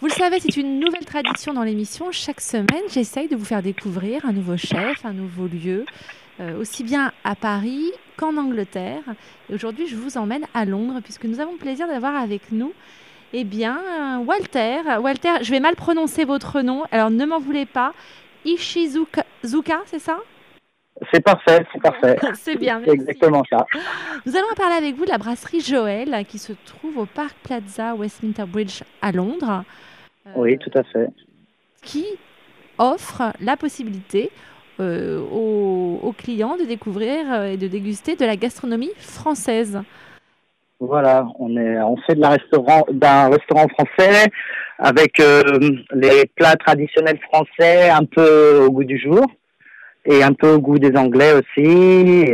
Vous le savez, c'est une nouvelle tradition dans l'émission. Chaque semaine, j'essaye de vous faire découvrir un nouveau chef, un nouveau lieu, euh, aussi bien à Paris qu'en Angleterre. Et aujourd'hui, je vous emmène à Londres, puisque nous avons le plaisir d'avoir avec nous eh bien, Walter. Walter, je vais mal prononcer votre nom, alors ne m'en voulez pas. Ishizuka, c'est ça? C'est parfait, c'est parfait. c'est bien, C'est exactement ça. Nous allons parler avec vous de la brasserie Joël qui se trouve au Park Plaza Westminster Bridge à Londres. Oui, tout à fait. Qui offre la possibilité euh, aux, clients de découvrir euh, et de déguster de la gastronomie française? Voilà, on est, on fait de la restaurant, d'un restaurant français avec euh, les plats traditionnels français un peu au goût du jour et un peu au goût des Anglais aussi.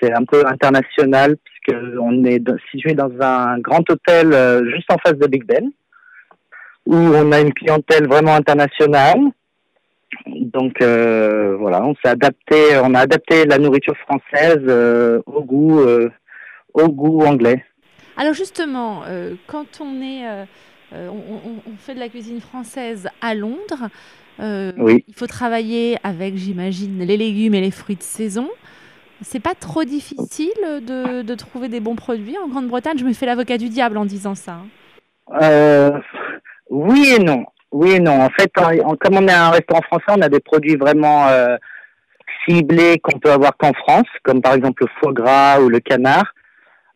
C'est un peu international puisque on est situé dans un grand hôtel juste en face de Big Ben où on a une clientèle vraiment internationale donc euh, voilà, on s'est adapté, on a adapté la nourriture française euh, au goût, euh, au goût anglais. Alors justement, quand on est, on, fait de la cuisine française à Londres, il faut travailler avec, j'imagine, les légumes et les fruits de saison. C'est pas trop difficile de, de, trouver des bons produits en Grande-Bretagne? Je me fais l'avocat du diable en disant ça. Oui et non. Oui et non. En fait, comme on est un restaurant français, on a des produits vraiment euh, ciblés qu'on peut avoir qu'en France, comme par exemple le foie gras ou le canard.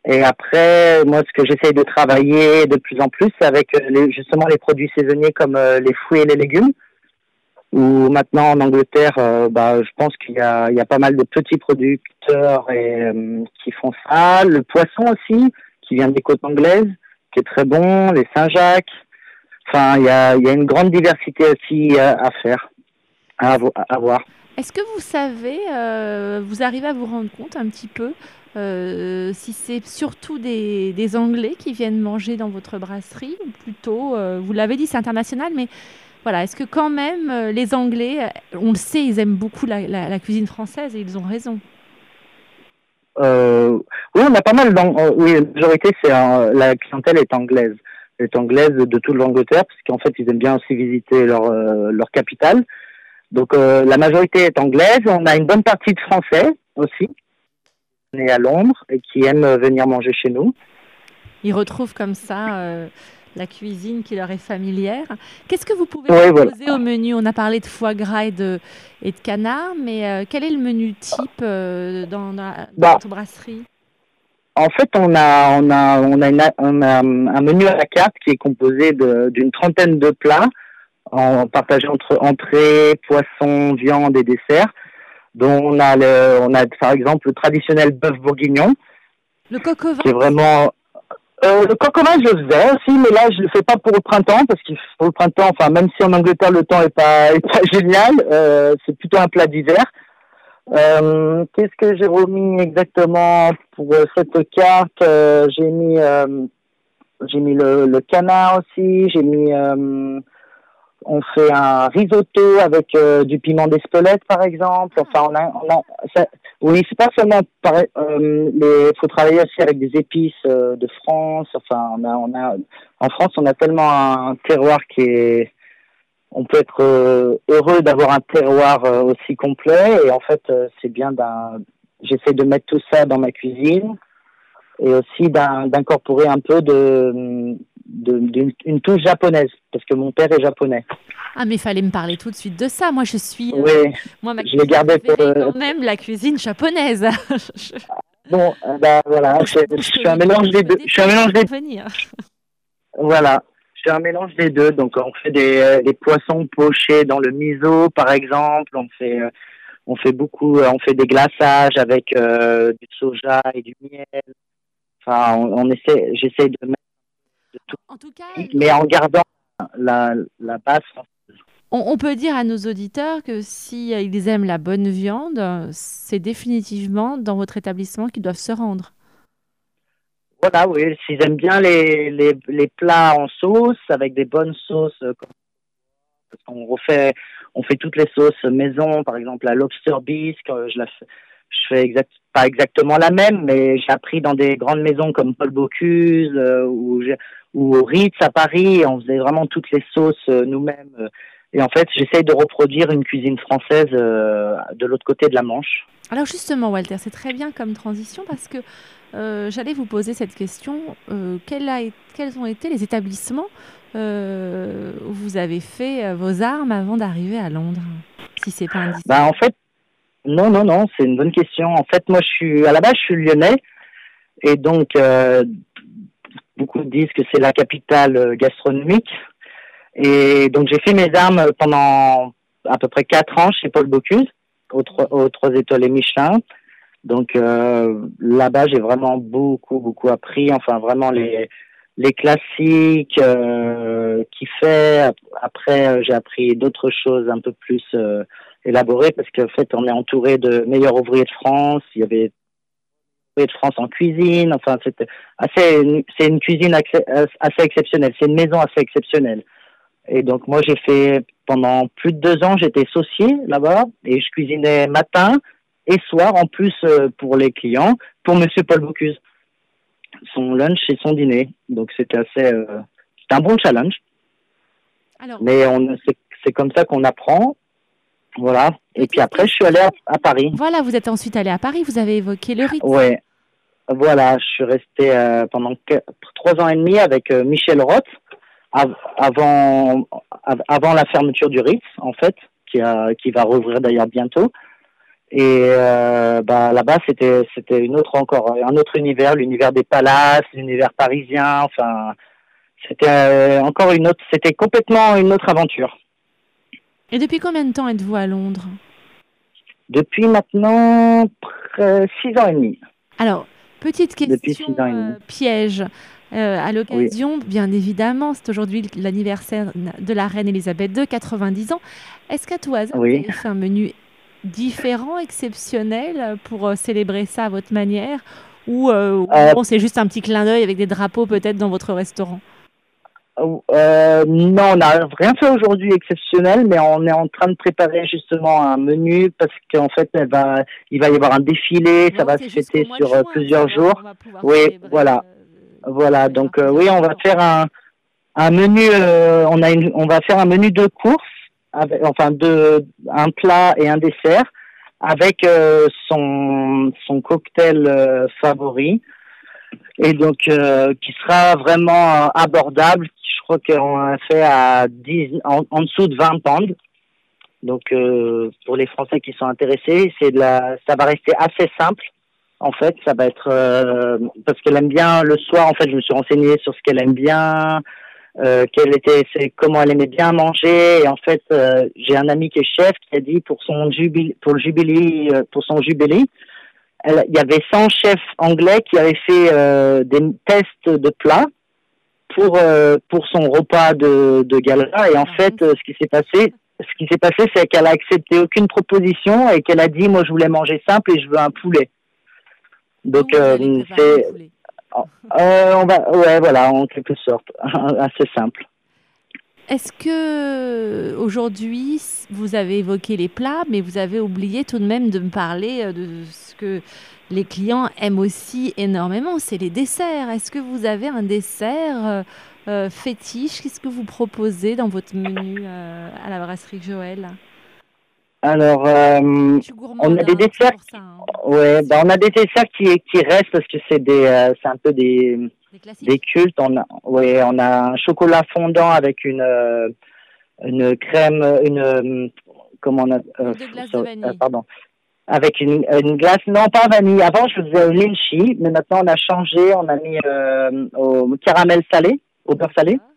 Et après, moi, ce que j'essaye de travailler de plus en plus, c'est avec euh, justement les produits saisonniers comme euh, les fruits et les légumes. Ou maintenant en Angleterre, bah, je pense qu'il y a, il y a pas mal de petits producteurs et, qui font ça. Le poisson aussi, qui vient des côtes anglaises, qui est très bon. Les Saint-Jacques. Enfin, il y a, y a, une grande diversité aussi euh, à, faire, à, voir. Est-ce que vous savez, euh, vous arrivez à vous rendre compte un petit peu euh, si c'est surtout des, des, Anglais qui viennent manger dans votre brasserie ou plutôt, vous l'avez dit, c'est international, mais voilà, est-ce que quand même les Anglais, on le sait, ils aiment beaucoup la, la, cuisine française et ils ont raison? Oui, on a pas mal. oui, la majorité, c'est la clientèle est anglaise est anglaise de toute l'Angleterre, parce qu'en fait, ils aiment bien aussi visiter leur, euh, leur capitale. Donc, euh, la majorité est anglaise. On a une bonne partie de Français aussi, nés à Londres et qui aiment venir manger chez nous. Ils retrouvent comme ça euh, la cuisine qui leur est familière. Qu'est-ce que vous pouvez proposer au menu? On a parlé de foie gras et de, et de canard, mais quel est le menu type dans, dans, bah, votre brasserie? En fait, on a, on a, on a, on a un menu à la carte qui est composé d'une trentaine de plats, en partagé entre entrée, poisson, viande et dessert. Dont on a, le, on a par exemple le traditionnel bœuf bourguignon. Le coq au vin. C'est vraiment. Euh, le coq au vin, je le faisais aussi, mais là, je le fais pas pour le printemps parce qu'il faut le printemps. Enfin, même si en Angleterre le temps est pas, est pas génial, euh, c'est plutôt un plat d'hiver. Euh, Qu'est-ce que j'ai remis exactement pour euh, cette carte? Euh, J'ai mis euh, j'ai mis le, le, canard aussi. J'ai mis on fait un risotto avec du piment d'Espelette par exemple. Enfin on a, on a ça, oui c'est pas seulement. Il faut travailler aussi avec des épices de France. Enfin on a on a en France on a tellement un terroir qui est on peut être euh, heureux d'avoir un terroir euh, aussi complet et en fait euh, c'est bien d'un j'essaie de mettre tout ça dans ma cuisine et aussi d'incorporer un peu de d'une touche japonaise parce que mon père est japonais. Ah mais il fallait me parler tout de suite de ça. Moi je suis oui, moi ma je l'ai gardé pour quand même la cuisine japonaise. bon bah voilà, je, suis un mélange des deux. Je suis un mélange des Voilà c'est un mélange des deux. Donc on fait des, euh, des, poissons pochés dans le miso, par exemple. On fait euh, on fait beaucoup, euh, on fait des glaçages avec du soja et du miel. Enfin, on, essaie, j'essaie de mettre de tout, en tout cas, mais en gardant la, la base. On, on, peut dire à nos auditeurs que si ils aiment la bonne viande, c'est définitivement dans votre établissement qu'ils doivent se rendre. Voilà, oui, s'ils aiment bien les, les, les, plats en sauce, avec des bonnes sauces, euh, parce qu'on refait, on fait toutes les sauces maison, par exemple la lobster bisque, euh, je la fais, je fais exact, pas exactement la même, mais j'ai appris dans des grandes maisons comme Paul Bocuse, euh, où ou au Ritz à Paris. On faisait vraiment toutes les sauces nous-mêmes. Et en fait, j'essaye de reproduire une cuisine française de l'autre côté de la Manche. Alors justement, Walter, c'est très bien comme transition parce que j'allais vous poser cette question. quels ont été les établissements euh, vous avez fait euh, vos armes avant d'arriver à Londres Si c'est pas indiscret. Bah en fait, non, non, non, c'est une bonne question. En fait, moi, je suis à la base, je suis lyonnais, et donc euh, beaucoup disent que c'est la capitale gastronomique. Et donc j'ai fait mes armes pendant à peu près quatre ans chez Paul Bocuse, aux, trois étoiles Michelin. Donc là-bas, j'ai vraiment beaucoup, beaucoup appris. Enfin, vraiment les les classiques euh, qui fait. Après, euh, j'ai appris d'autres choses un peu plus euh, élaborées parce qu'en fait, on est entouré de meilleurs ouvriers de France. Il y avait ouvriers de France en cuisine. Enfin, c'était assez. C'est une cuisine assez exceptionnelle. C'est une maison assez exceptionnelle. Et donc, moi, j'ai fait pendant plus de deux ans, j'étais saucier là-bas et je cuisinais matin et soir en plus pour les clients, pour Monsieur Paul Bocuse son lunch et son dîner. Donc c'était assez, euh, un bon challenge. Alors, Mais on, c'est, comme ça qu'on apprend. Voilà. Et puis après, je suis allé à, Paris. Voilà, vous êtes ensuite allé à Paris. Vous avez évoqué le Ritz. Ouais. Voilà, je suis resté euh, pendant trois ans et demi avec euh, Michel Roth avant, avant la fermeture du Ritz, en fait, qui, a, qui va rouvrir d'ailleurs bientôt. Et euh, bah, là-bas, c'était c'était une autre encore un autre univers, l'univers des palaces, l'univers parisien. Enfin, c'était euh, encore une autre. C'était complètement une autre aventure. Et depuis combien de temps êtes-vous à Londres? Depuis maintenant six ans et demi. Alors, petite question euh, piège. À l'occasion, bien évidemment, c'est aujourd'hui l'anniversaire de la reine Elisabeth II, 90 ans. Est-ce qu'à tout hasard, oui. vous avez fait un menu différent, exceptionnel pour euh, célébrer ça à votre manière? Ou euh, euh, c'est juste un petit clin d'œil avec des drapeaux peut-être dans votre restaurant? Non, on n'a rien fait aujourd'hui exceptionnel, mais on est en train de préparer justement un menu parce qu'en fait, il va y avoir un défilé, ça va se fêter sur plusieurs jours. Oui, voilà, voilà. Donc oui, on va faire un, un menu. on a une, on va faire un menu de course enfin de un plat et un dessert avec euh, son son cocktail euh, favori et donc euh, qui sera vraiment abordable. Je crois qu'on a fait à 10 en, dessous de 20 pounds. Donc pour les Français qui sont intéressés, c'est de la ça va rester assez simple. En fait, ça va être parce qu'elle aime bien le soir. En fait, je me suis renseigné sur ce qu'elle aime bien, euh, quelle était, c'est comment elle aimait bien manger. Et en fait, euh, j'ai un ami qui est chef qui a dit pour son jubilé, pour le jubilé, euh, pour son jubilé, il y avait 100 chefs anglais qui avaient fait euh, des tests de plats pour pour son repas de, de gala. Et en fait, ce qui s'est passé, ce qui s'est passé, c'est qu'elle a accepté aucune proposition et qu'elle a dit, moi, je voulais manger simple et je veux un poulet. Donc, c'est euh, on va, ouais, voilà, en quelque sorte, assez simple. Est-ce que aujourd'hui, vous avez évoqué les plats, mais vous avez oublié tout de même de me parler euh, de ce que les clients aiment aussi énormément, c'est les desserts. Est-ce que vous avez un dessert euh, fétiche? Qu'est-ce que vous proposez dans votre menu à la brasserie Joël? Alors, euh, on a des desserts. Hein. Ouais, ben on a des desserts qui qui restent parce que c'est des, euh, c'est un peu des des, cultes. On a, ouais, on a un chocolat fondant avec une euh, une crème, une comment on a, pardon, avec une, une glace, non pas vanille. Avant, je faisais lychee, mais maintenant on a changé. On a mis au caramel salé, au beurre salé. Ah.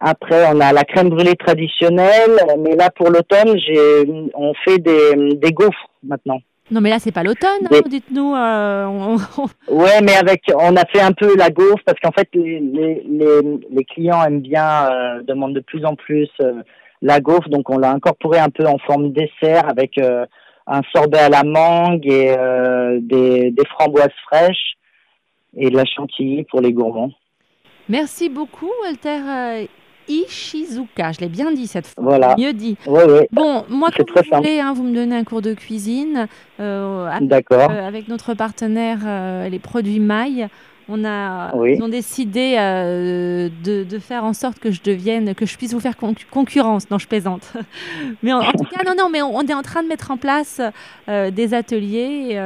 Après, on a la crème brûlée traditionnelle, mais là pour l'automne, j'ai, on fait des, des gaufres maintenant. Non, mais là c'est pas l'automne, hein, dites-nous. Euh, Ouais, mais avec, on a fait un peu la gaufre parce qu'en fait les, les, les, clients aiment bien, euh, demandent de plus en plus euh, la gaufre, donc on l'a incorporé un peu en forme dessert avec euh, un sorbet à la mangue et des, des framboises fraîches et de la chantilly pour les gourmands. Merci beaucoup, Walter Ishizuka. Je l'ai bien dit cette fois. Voilà. Mieux dit. Oui, oui. Bon, moi, comme vous voulez, hein, vous me donnez un cours de cuisine. Euh, avec, D'accord. Euh, avec notre partenaire, euh, les produits Maille, on a, ils ont décidé euh, de, faire en sorte que je devienne, que je puisse vous faire concurrence. Non, je plaisante. mais en, tout cas, non, non, mais on, est en train de mettre en place des ateliers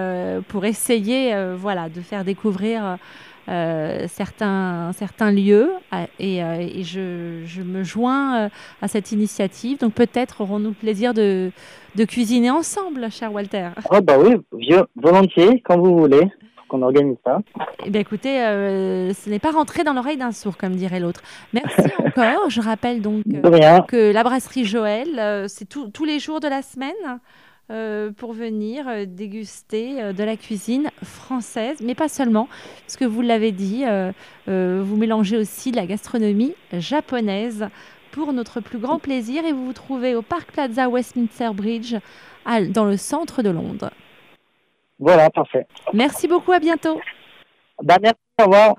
pour essayer, voilà, de faire découvrir. Certains, certains lieux et, je, me joins à cette initiative. Donc peut-être aurons-nous le plaisir de, de cuisiner ensemble, cher Walter. Oh bah oui, volontiers, quand vous voulez qu'on organise ça. Eh bien, écoutez, euh, ce n'est pas rentré dans l'oreille d'un sourd, comme dirait l'autre. Merci encore. Je rappelle donc euh, que la brasserie Joël, euh, c'est tous les jours de la semaine. Pour venir déguster de la cuisine française, mais pas seulement, parce que vous l'avez dit, vous mélangez aussi de la gastronomie japonaise pour notre plus grand plaisir et vous vous trouvez au Park Plaza Westminster Bridge dans le centre de Londres. Voilà, parfait. Merci beaucoup, à bientôt. Bah, merci, au revoir.